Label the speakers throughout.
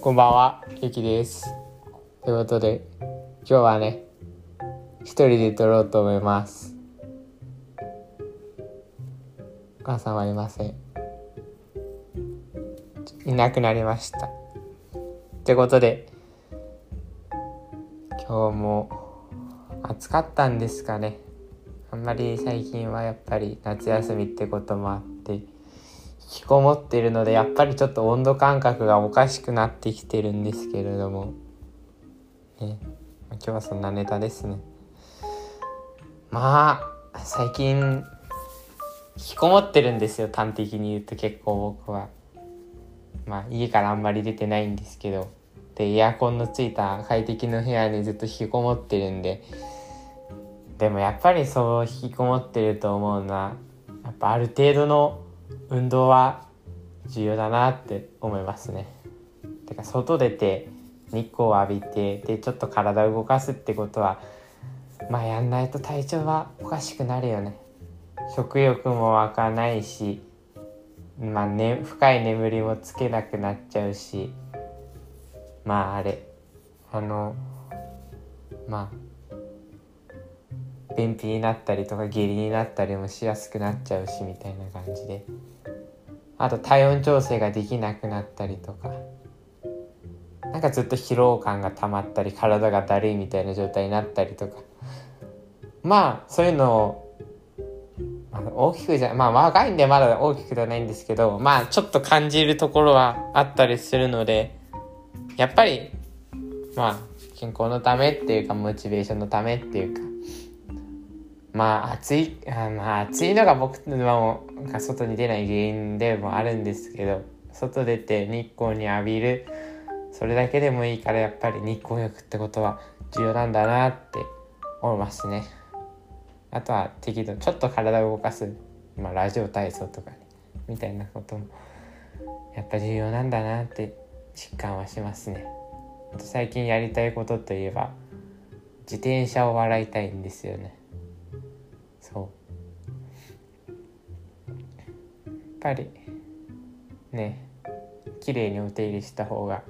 Speaker 1: こんばんは、ゆきです。ということで、今日はね、一人で撮ろうと思います。お母さんはいません。いなくなりました。ってことで、今日も暑かったんですかね。あんまり最近はやっぱり夏休みってこともあって、引きこもってるのでやっぱりちょっと温度感覚がおかしくなってきてるんですけれども、ね、今日はそんなネタですね。まあ最近引きこもってるんですよ。端的に言うと結構僕は。まあ家からあんまり出てないんですけど。でエアコンのついた快適な部屋にずっと引きこもってるんで。でもやっぱりそう引きこもってると思うのはやっぱある程度の運動は重要だなって思いますね。てか外出て日光を浴びてでちょっと体を動かすってことはまあやんないと体調はおかしくなるよね。食欲も湧かないし、まあね、深い眠りもつけなくなっちゃうしまああれあのまあ便秘になったりとか下痢になったりもしやすくなっちゃうしみたいな感じで。あと体温調整ができなくなったりとか。なんかずっと疲労感が溜まったり体がだるいみたいな状態になったりとか。まあそういうのを、まあ、大きくじゃまあ若いんでまだ大きくではないんですけどまあちょっと感じるところはあったりするのでやっぱりまあ健康のためっていうかモチベーションのためっていうか。まあ暑いあまあ暑いのが僕のが外に出ない原因でもあるんですけど外出て日光に浴びるそれだけでもいいからやっぱり日光浴ってことは重要なんだなって思いますね。あとは適度ちょっと体を動かす、まあ、ラジオ体操とかねみたいなこともやっぱ重要なんだなって実感はしますね。最近やりたいことといえば自転車を笑いたいんですよね。そう。やっぱりね綺麗にお手入れした方が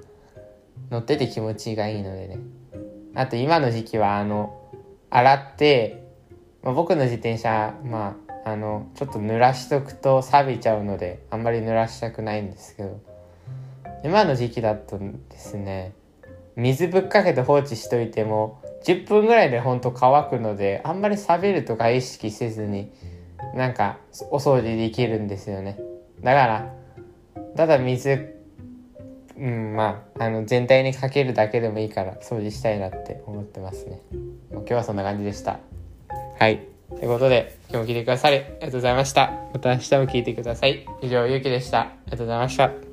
Speaker 1: 乗ってて気持ちがいいのでね。あと今の時期はあの洗って、まあ、僕の自転車まああのちょっと濡らしとくと錆びちゃうのであんまり濡らしたくないんですけど今の時期だとですね水ぶっかけて放置しといても10分ぐらいでほんと乾くのであんまり錆びるとか意識せずになんかお掃除できるんですよね。だからただ水うんまああの全体にかけるだけでもいいから掃除したいなって思ってますね。もう今日はそんな感じでした。はい。ということで今日も聞いてくださりありがとうございました。また明日も聞いてください。以上ゆうきでした。ありがとうございました